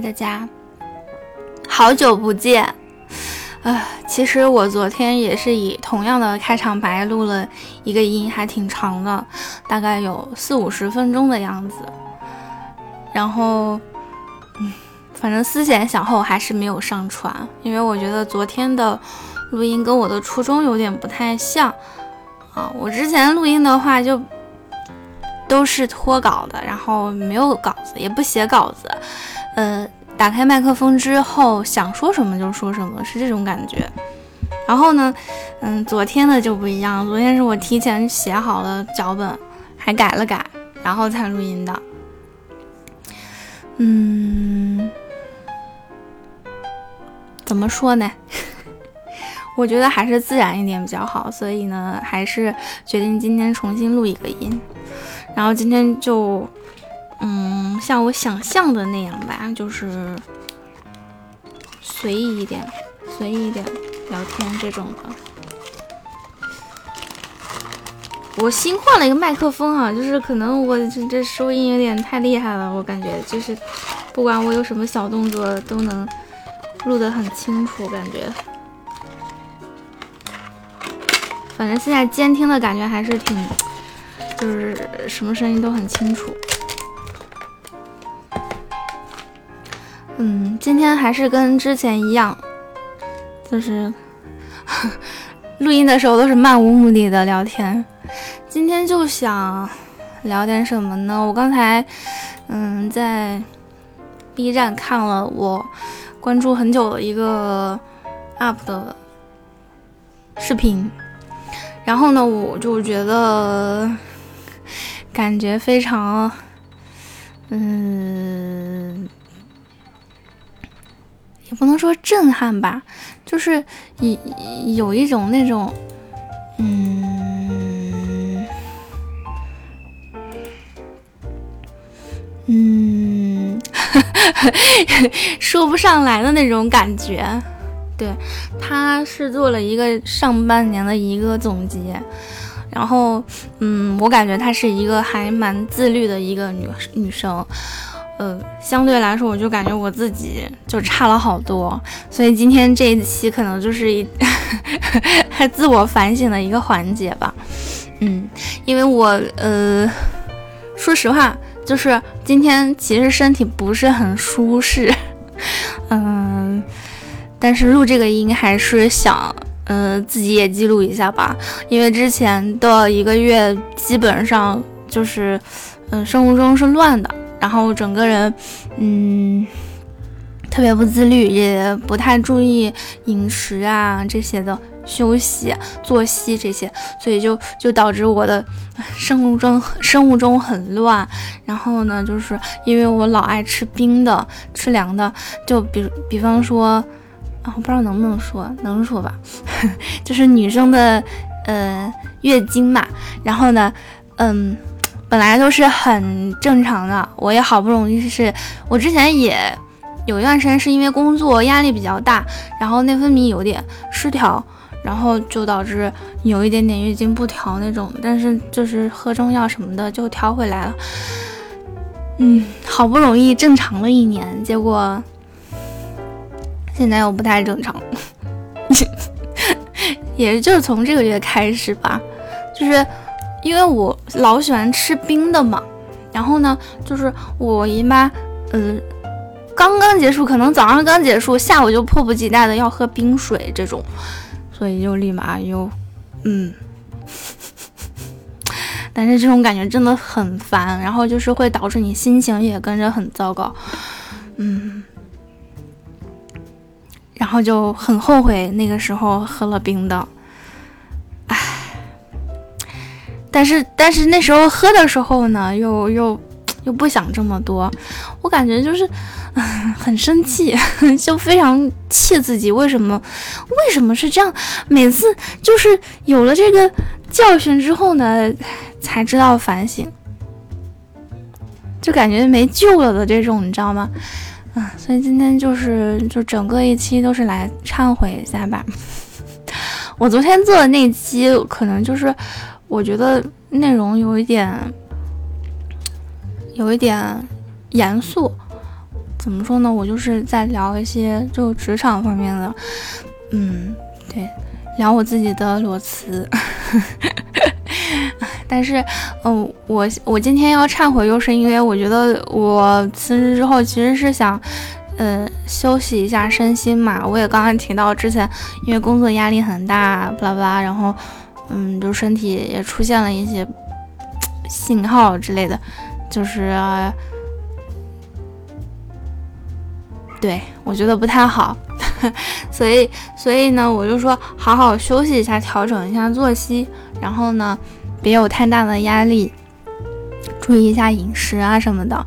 大家，好久不见。呃，其实我昨天也是以同样的开场白录了一个音，还挺长的，大概有四五十分钟的样子。然后，嗯，反正思前想后还是没有上传，因为我觉得昨天的录音跟我的初衷有点不太像啊。我之前录音的话就都是脱稿的，然后没有稿子，也不写稿子。呃，打开麦克风之后想说什么就说什么，是这种感觉。然后呢，嗯，昨天的就不一样，昨天是我提前写好了脚本，还改了改，然后才录音的。嗯，怎么说呢？我觉得还是自然一点比较好，所以呢，还是决定今天重新录一个音。然后今天就。嗯，像我想象的那样吧，就是随意一点，随意一点聊天这种的。我新换了一个麦克风啊，就是可能我这这收音有点太厉害了，我感觉就是不管我有什么小动作都能录得很清楚，感觉。反正现在监听的感觉还是挺，就是什么声音都很清楚。嗯，今天还是跟之前一样，就是 录音的时候都是漫无目的的聊天。今天就想聊点什么呢？我刚才嗯在 B 站看了我关注很久的一个 UP 的视频，然后呢，我就觉得感觉非常嗯。也不能说震撼吧，就是有有一种那种，嗯嗯，说不上来的那种感觉。对，他是做了一个上半年的一个总结，然后嗯，我感觉她是一个还蛮自律的一个女女生。呃，相对来说，我就感觉我自己就差了好多，所以今天这一期可能就是一还 自我反省的一个环节吧。嗯，因为我呃，说实话，就是今天其实身体不是很舒适，嗯，但是录这个音还是想，呃，自己也记录一下吧，因为之前的一个月基本上就是，嗯，生物钟是乱的。然后整个人，嗯，特别不自律，也不太注意饮食啊这些的休息、作息这些，所以就就导致我的生物钟生物钟很乱。然后呢，就是因为我老爱吃冰的、吃凉的，就比比方说啊，我不知道能不能说，能说吧，就是女生的呃月经嘛。然后呢，嗯。本来都是很正常的，我也好不容易是，我之前也有一段时间是因为工作压力比较大，然后内分泌有点失调，然后就导致有一点点月经不调那种，但是就是喝中药什么的就调回来了。嗯，好不容易正常了一年，结果现在又不太正常，也就是从这个月开始吧，就是。因为我老喜欢吃冰的嘛，然后呢，就是我姨妈，嗯，刚刚结束，可能早上刚结束，下午就迫不及待的要喝冰水这种，所以就立马又，嗯，但是这种感觉真的很烦，然后就是会导致你心情也跟着很糟糕，嗯，然后就很后悔那个时候喝了冰的。但是，但是那时候喝的时候呢，又又又不想这么多，我感觉就是，很生气，就非常气自己，为什么，为什么是这样？每次就是有了这个教训之后呢，才知道反省，就感觉没救了的这种，你知道吗？啊，所以今天就是就整个一期都是来忏悔一下吧。我昨天做的那期可能就是。我觉得内容有一点，有一点严肃，怎么说呢？我就是在聊一些就职场方面的，嗯，对，聊我自己的裸辞。但是，嗯，我我今天要忏悔，又是因为我觉得我辞职之后其实是想，呃，休息一下身心嘛。我也刚刚提到之前，因为工作压力很大，巴拉巴拉，然后，嗯，就身体也出现了一些信号之类的，就是，对我觉得不太好，所以，所以呢，我就说好好休息一下，调整一下作息，然后呢。别有太大的压力，注意一下饮食啊什么的，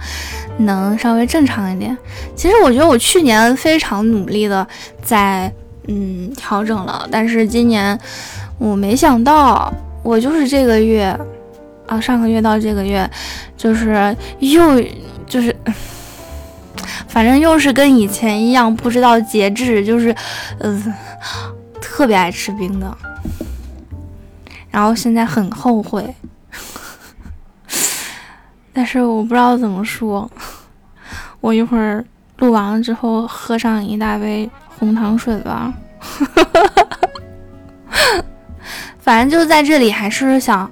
能稍微正常一点。其实我觉得我去年非常努力的在嗯调整了，但是今年我没想到，我就是这个月啊上个月到这个月，就是又就是反正又是跟以前一样，不知道节制，就是嗯特别爱吃冰的。然后现在很后悔，但是我不知道怎么说。我一会儿录完了之后，喝上一大杯红糖水吧。反正就在这里，还是想，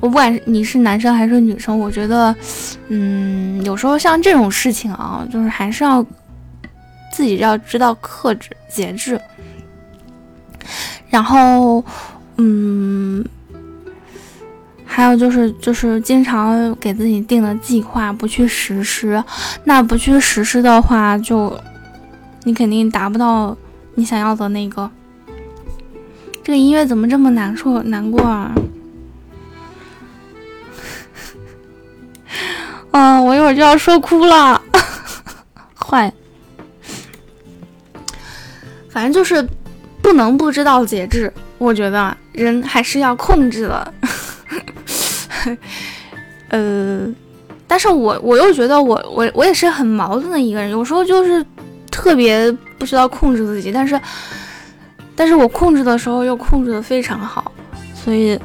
我不管你是男生还是女生，我觉得，嗯，有时候像这种事情啊，就是还是要自己要知道克制、节制，然后。嗯，还有就是，就是经常给自己定的计划不去实施，那不去实施的话，就你肯定达不到你想要的那个。这个音乐怎么这么难受、难过啊？嗯，我一会儿就要说哭了，坏。反正就是不能不知道节制。我觉得人还是要控制的，呃，但是我我又觉得我我我也是很矛盾的一个人，有时候就是特别不知道控制自己，但是但是我控制的时候又控制的非常好，所以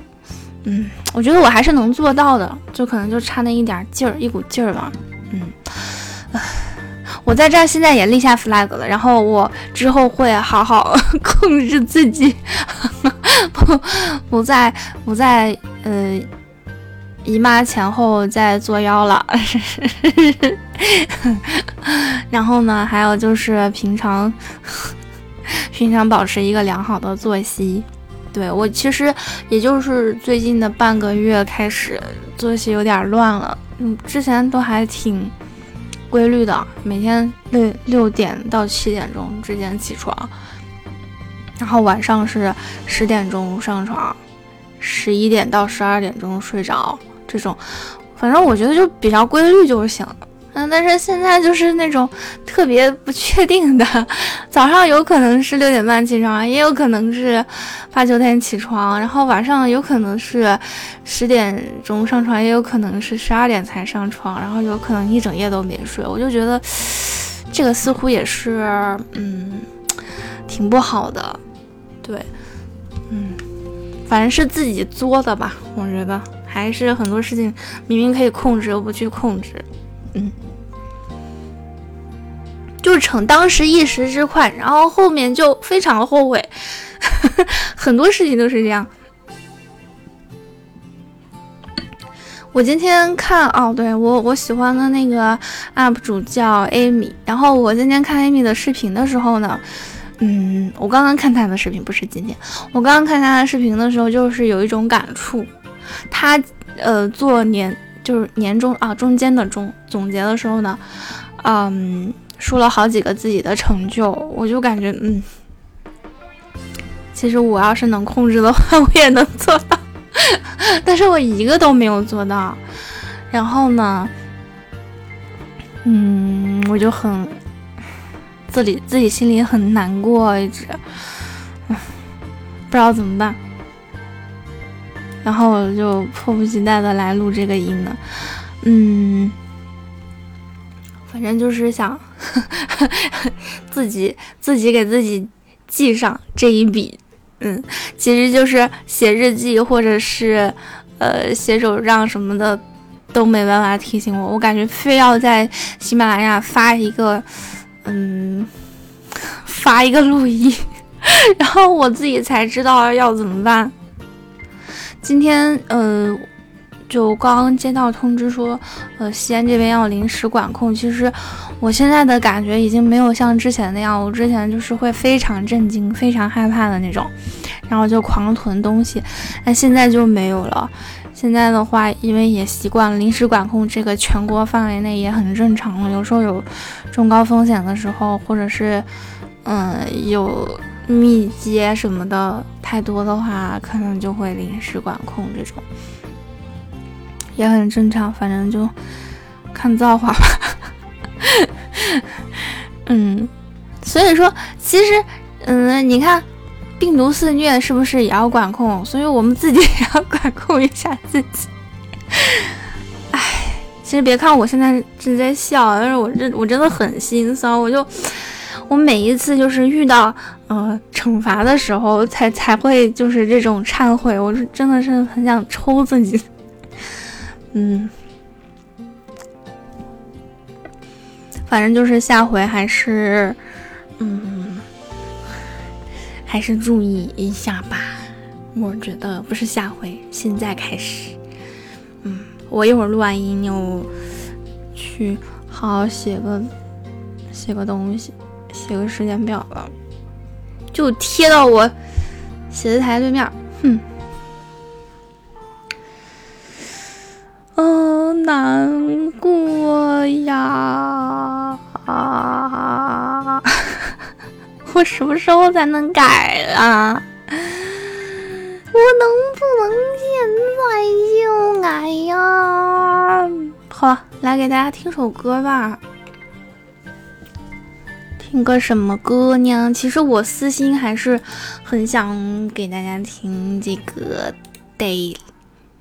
嗯，我觉得我还是能做到的，就可能就差那一点劲儿，一股劲儿吧，嗯，唉。我在这儿现在也立下 flag 了，然后我之后会好好控制自己，不不再不再呃姨妈前后再作妖了。然后呢，还有就是平常 平常保持一个良好的作息。对我其实也就是最近的半个月开始作息有点乱了，嗯，之前都还挺。规律的，每天六六点到七点钟之间起床，然后晚上是十点钟上床，十一点到十二点钟睡着，这种，反正我觉得就比较规律就行。嗯，但是现在就是那种特别不确定的，早上有可能是六点半起床，也有可能是八九点起床，然后晚上有可能是十点钟上床，也有可能是十二点才上床，然后有可能一整夜都没睡。我就觉得这个似乎也是，嗯，挺不好的。对，嗯，反正是自己作的吧。我觉得还是很多事情明明可以控制，又不去控制。嗯，就逞当时一时之快，然后后面就非常后悔，很多事情都是这样。我今天看哦，对我我喜欢的那个 UP 主叫 Amy，然后我今天看 Amy 的视频的时候呢，嗯，我刚刚看他的视频，不是今天，我刚刚看他的视频的时候，就是有一种感触，他呃做年。就是年终啊，中间的中总结的时候呢，嗯，说了好几个自己的成就，我就感觉，嗯，其实我要是能控制的话，我也能做到，但是我一个都没有做到。然后呢，嗯，我就很自己自己心里很难过，一直，不知道怎么办。然后我就迫不及待的来录这个音了，嗯，反正就是想呵 呵自己自己给自己记上这一笔，嗯，其实就是写日记或者是呃写手账什么的，都没办法提醒我，我感觉非要在喜马拉雅发一个，嗯，发一个录音，然后我自己才知道要怎么办。今天，呃，就刚刚接到通知说，呃，西安这边要临时管控。其实我现在的感觉已经没有像之前那样，我之前就是会非常震惊、非常害怕的那种，然后就狂囤东西，但现在就没有了。现在的话，因为也习惯了临时管控，这个全国范围内也很正常了。有时候有中高风险的时候，或者是嗯有密接什么的太多的话，可能就会临时管控，这种也很正常。反正就看造化吧。嗯，所以说，其实嗯，你看。病毒肆虐是不是也要管控？所以我们自己也要管控一下自己。哎，其实别看我现在正在笑，但是我真我真的很心酸。我就我每一次就是遇到呃惩罚的时候，才才会就是这种忏悔。我是真的是很想抽自己。嗯，反正就是下回还是嗯。还是注意一下吧，我觉得不是下回，现在开始。嗯，我一会儿录完音，又去好好写个写个东西，这个时间表吧，就贴到我写字台对面。哼，嗯，难过呀。我什么时候才能改啊？我能不能现在就改呀？好，来给大家听首歌吧。听个什么歌呢？其实我私心还是很想给大家听这个 day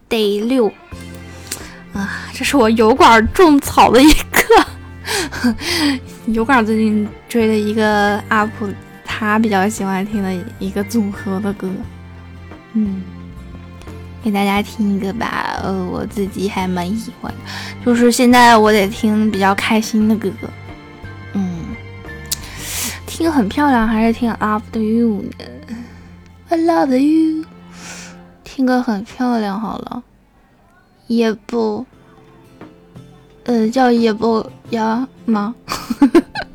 day 六啊，这是我油管种草的一个 油管最近追的一个 up。他比较喜欢听的一个组合的歌，嗯，给大家听一个吧。呃，我自己还蛮喜欢，就是现在我得听比较开心的歌，听很漂亮还是听 After You 呢？I love you，听歌很漂亮好了，也不，呃，叫也不呀吗？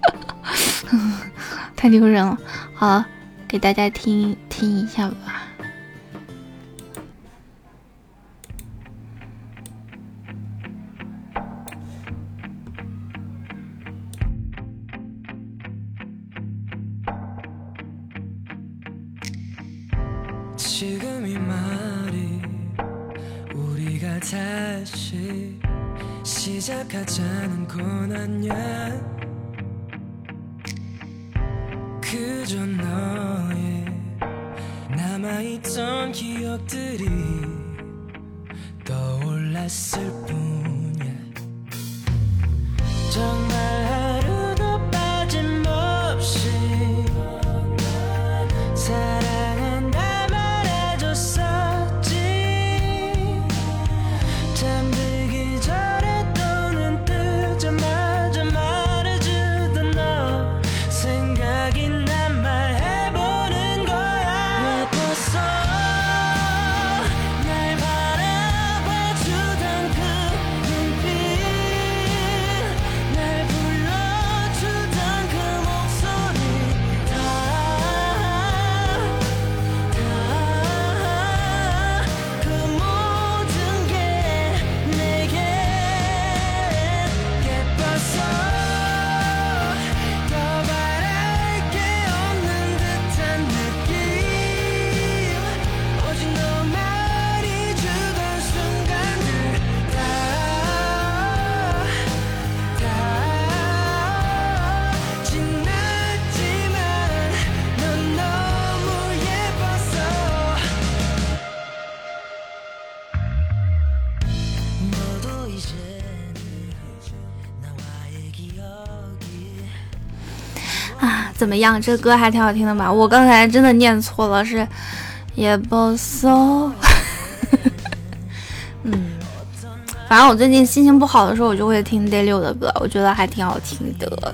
太丢人了，好，给大家听听一下吧。 지금 이 말이 우리가 다시 시작하자는 건 아냐 그저 너의 남아있던 기억들이 떠올랐을 뿐이야. 정말 怎么样？这歌还挺好听的吧？我刚才真的念错了，是也不 so。嗯，反正我最近心情不好的时候，我就会听 Day 六的歌，我觉得还挺好听的。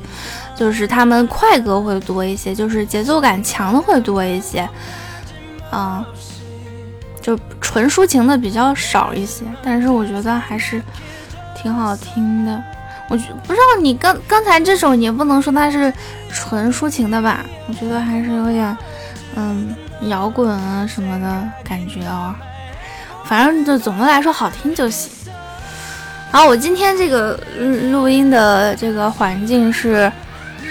就是他们快歌会多一些，就是节奏感强的会多一些，嗯，就纯抒情的比较少一些。但是我觉得还是挺好听的。我觉不知道你刚刚才这首也不能说它是纯抒情的吧？我觉得还是有点嗯摇滚啊什么的感觉哦。反正就总的来说好听就行。然后我今天这个录音的这个环境是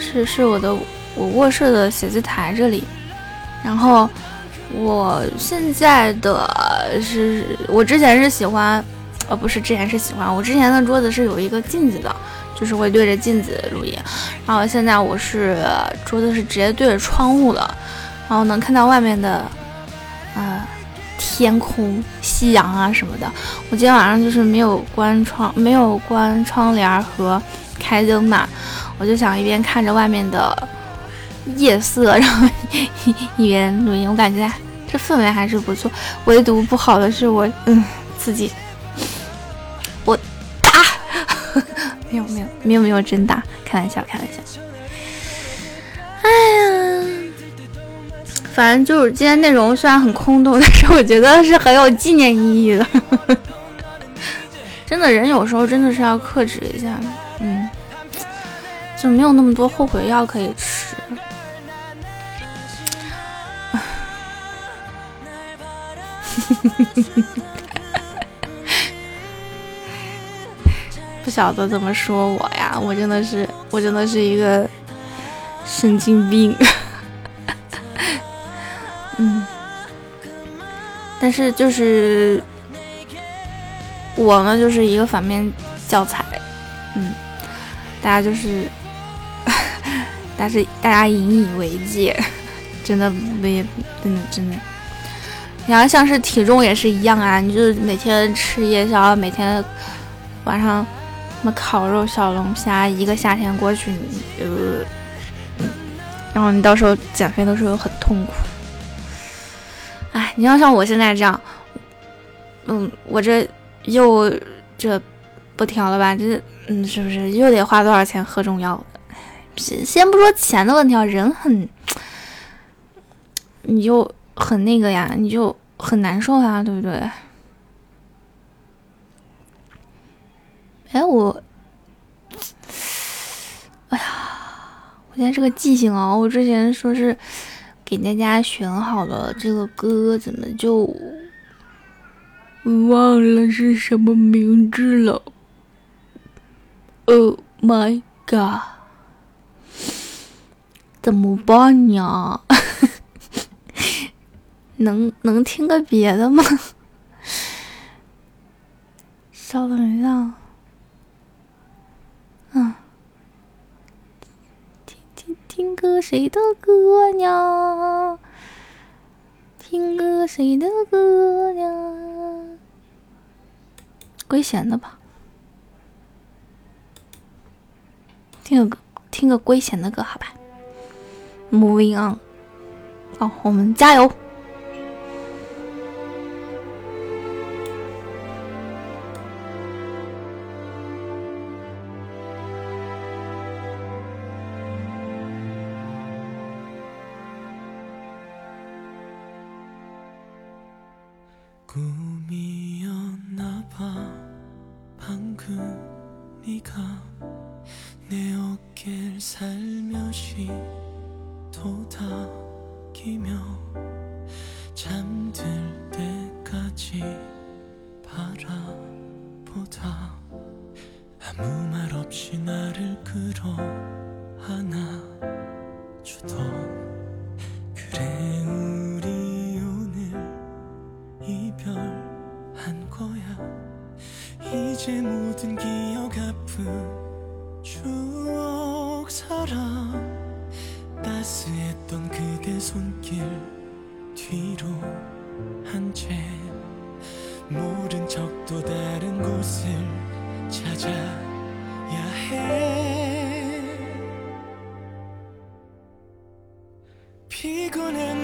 是是我的我卧室的写字台这里。然后我现在的是我之前是喜欢，呃不是之前是喜欢，我之前的桌子是有一个镜子的，就是会对着镜子录音。然后现在我是桌子是直接对着窗户的，然后能看到外面的，呃。天空、夕阳啊什么的，我今天晚上就是没有关窗，没有关窗帘和开灯嘛，我就想一边看着外面的夜色，然后一边录音。我感觉这氛围还是不错，唯独不好的是我，嗯，自己，没有没有没有没有真打，开玩笑开玩笑。哎呀。反正就是今天内容虽然很空洞，但是我觉得是很有纪念意义的。真的，人有时候真的是要克制一下，嗯，就没有那么多后悔药可以吃。不晓得怎么说我呀，我真的是，我真的是一个神经病。嗯，但是就是我呢，就是一个反面教材。嗯，大家就是，但是大家引以为戒，真的没，真的真的。然后像是体重也是一样啊，你就每天吃夜宵，每天晚上什么烤肉、小龙虾，一个夏天过去，呃，然后你到时候减肥的时候很痛苦。哎，你要像我现在这样，嗯，我这又这不调了吧？这嗯，是不是又得花多少钱喝中药？先先不说钱的问题啊，人很，你就很那个呀，你就很难受呀，对不对？哎，我，哎呀，我现在这个记性啊，我之前说是。给大家选好了这个歌，怎么就忘了是什么名字了？Oh my god！怎么办呀？能能听个别的吗？稍等一下。嗯。听个谁的歌呀？听个谁的歌呀？归贤的吧。听个，听个归贤的歌，好吧。Moving on，好，我们加油。 이제 모든 기억 아픈 추억처럼 따스했던 그대 손길 뒤로 한 채. 모른 척 또 다른 곳을 찾아야 해. 피곤한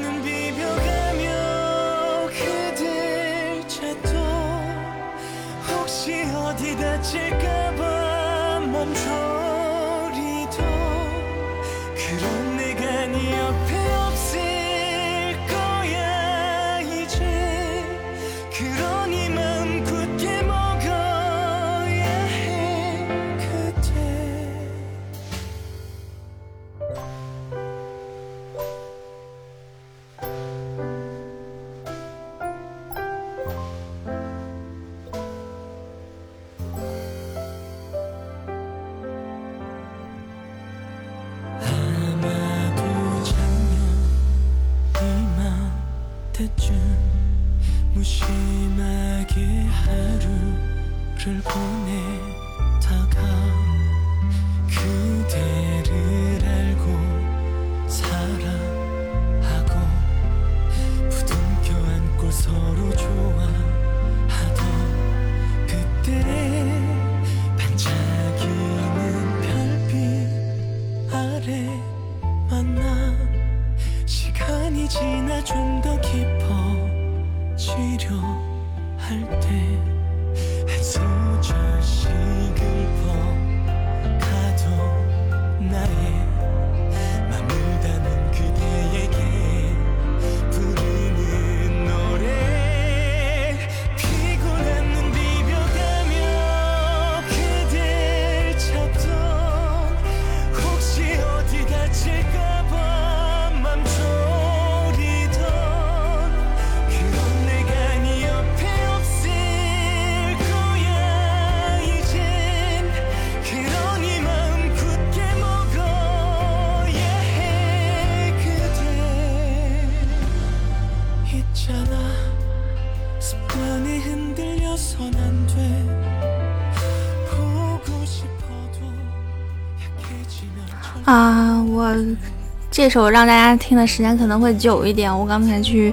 这首让大家听的时间可能会久一点。我刚才去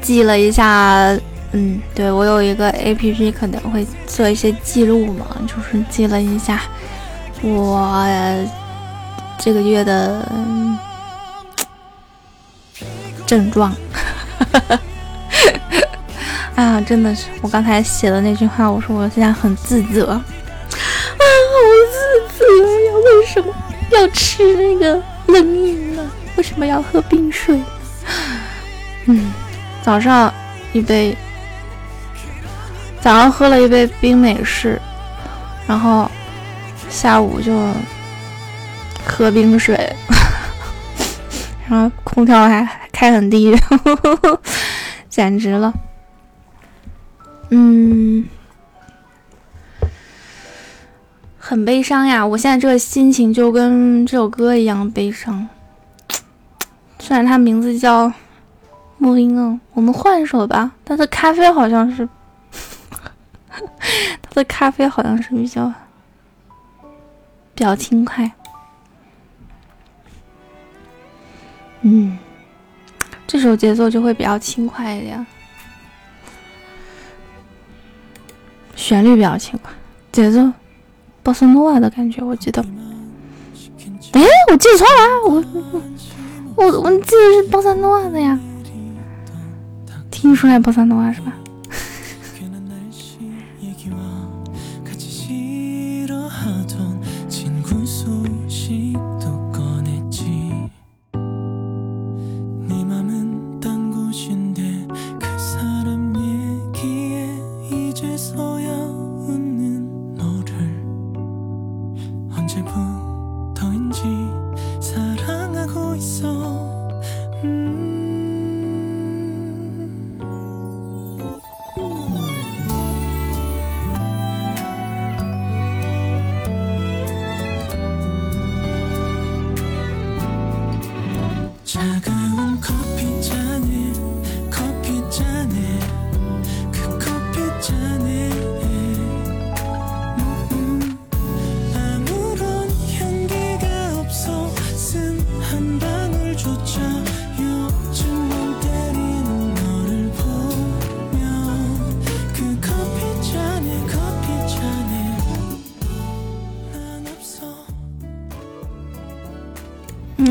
记了一下，嗯，对我有一个 A P P 可能会做一些记录嘛，就是记了一下我这个月的症状。啊，真的是我刚才写的那句话，我说我现在很自责，啊，好自责呀，为什么？要吃那个冷饮呢？为什么要喝冰水？嗯，早上一杯，早上喝了一杯冰美式，然后下午就喝冰水，然后空调还开很低，简直了。嗯。很悲伤呀！我现在这个心情就跟这首歌一样悲伤。虽然它名字叫《木林》，我们换一首吧。它的咖啡好像是，它的咖啡好像是比较比较轻快。嗯，这首节奏就会比较轻快一点，旋律比较轻快，节奏。波斯诺瓦的感觉，我记得。哎，我记错了，我我我记得是波斯诺瓦的呀，听出来波斯诺瓦是吧？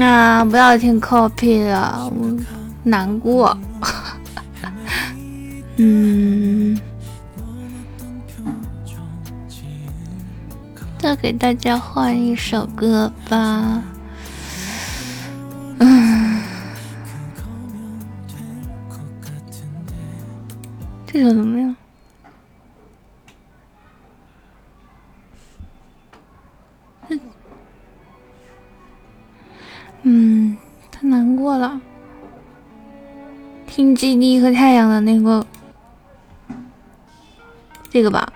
啊！不要听 copy 了，我难过。嗯，再给大家换一首歌吧。嗯，这首怎么样？听基地和太阳的那个，这个吧。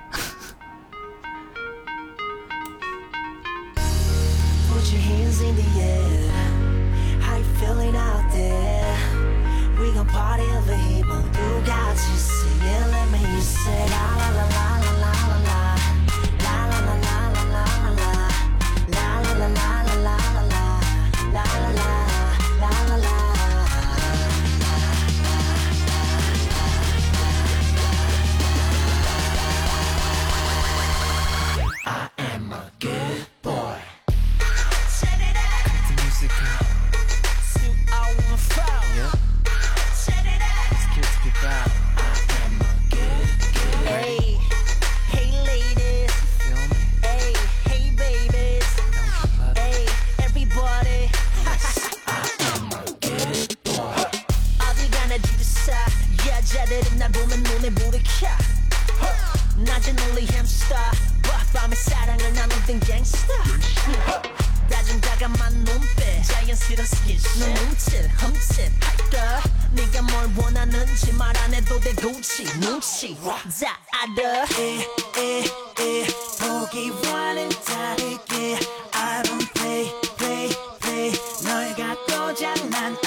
모자란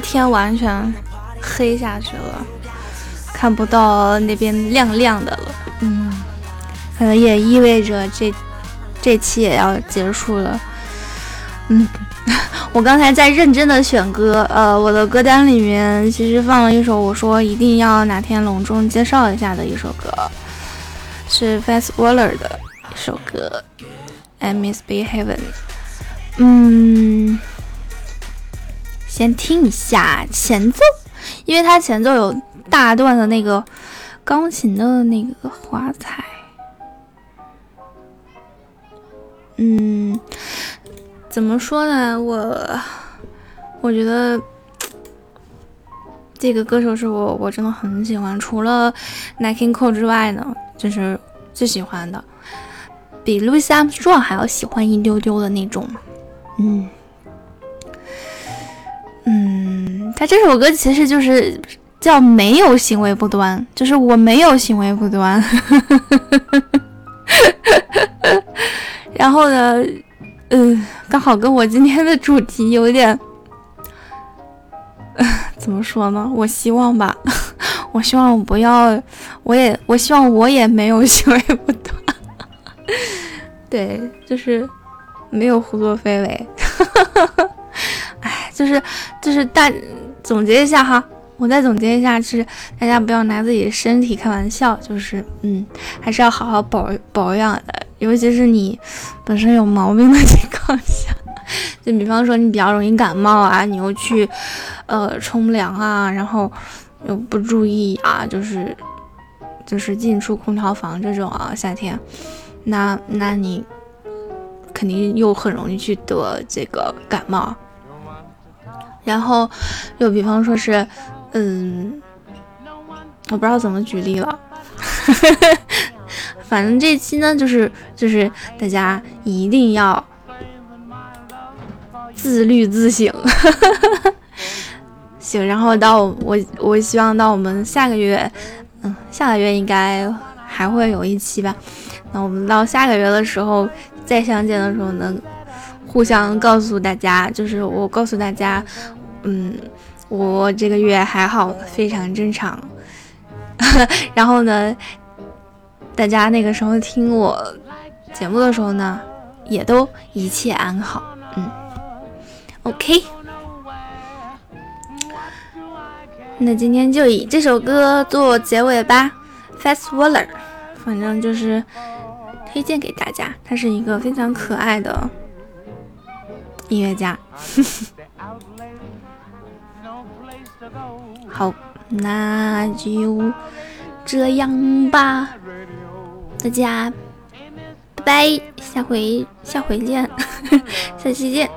天完全黑下去了，看不到那边亮亮的了。嗯，可能也意味着这这期也要结束了。嗯，我刚才在认真的选歌，呃，我的歌单里面其实放了一首我说一定要哪天隆重介绍一下的一首歌，是 Fast Waller 的一首歌《I Miss Be Heaven》。嗯。先听一下前奏，因为它前奏有大段的那个钢琴的那个华彩。嗯，怎么说呢？我我觉得这个歌手是我我真的很喜欢，除了 Nike Cole 之外呢，就是最喜欢的，比 Louis Armstrong 还要喜欢一丢丢的那种。嗯。嗯，他这首歌其实就是叫没有行为不端，就是我没有行为不端。然后呢，嗯，刚好跟我今天的主题有点 怎么说呢？我希望吧，我希望我不要，我也我希望我也没有行为不端。对，就是没有胡作非为。就是就是大总结一下哈，我再总结一下，就是大家不要拿自己的身体开玩笑，就是嗯，还是要好好保保养的，尤其是你本身有毛病的情况下，就比方说你比较容易感冒啊，你又去呃冲凉啊，然后又不注意啊，就是就是进出空调房这种啊，夏天，那那你肯定又很容易去得这个感冒。然后，又比方说是，嗯，我不知道怎么举例了，反正这期呢，就是就是大家一定要自律自省，行。然后到我我希望到我们下个月，嗯，下个月应该还会有一期吧。那我们到下个月的时候再相见的时候能。互相告诉大家，就是我告诉大家，嗯，我这个月还好，非常正常。然后呢，大家那个时候听我节目的时候呢，也都一切安好。嗯，OK。那今天就以这首歌做结尾吧，Fast Waller，反正就是推荐给大家，它是一个非常可爱的。音乐家，好，那就这样吧，大家拜拜，下回下回见，下期见。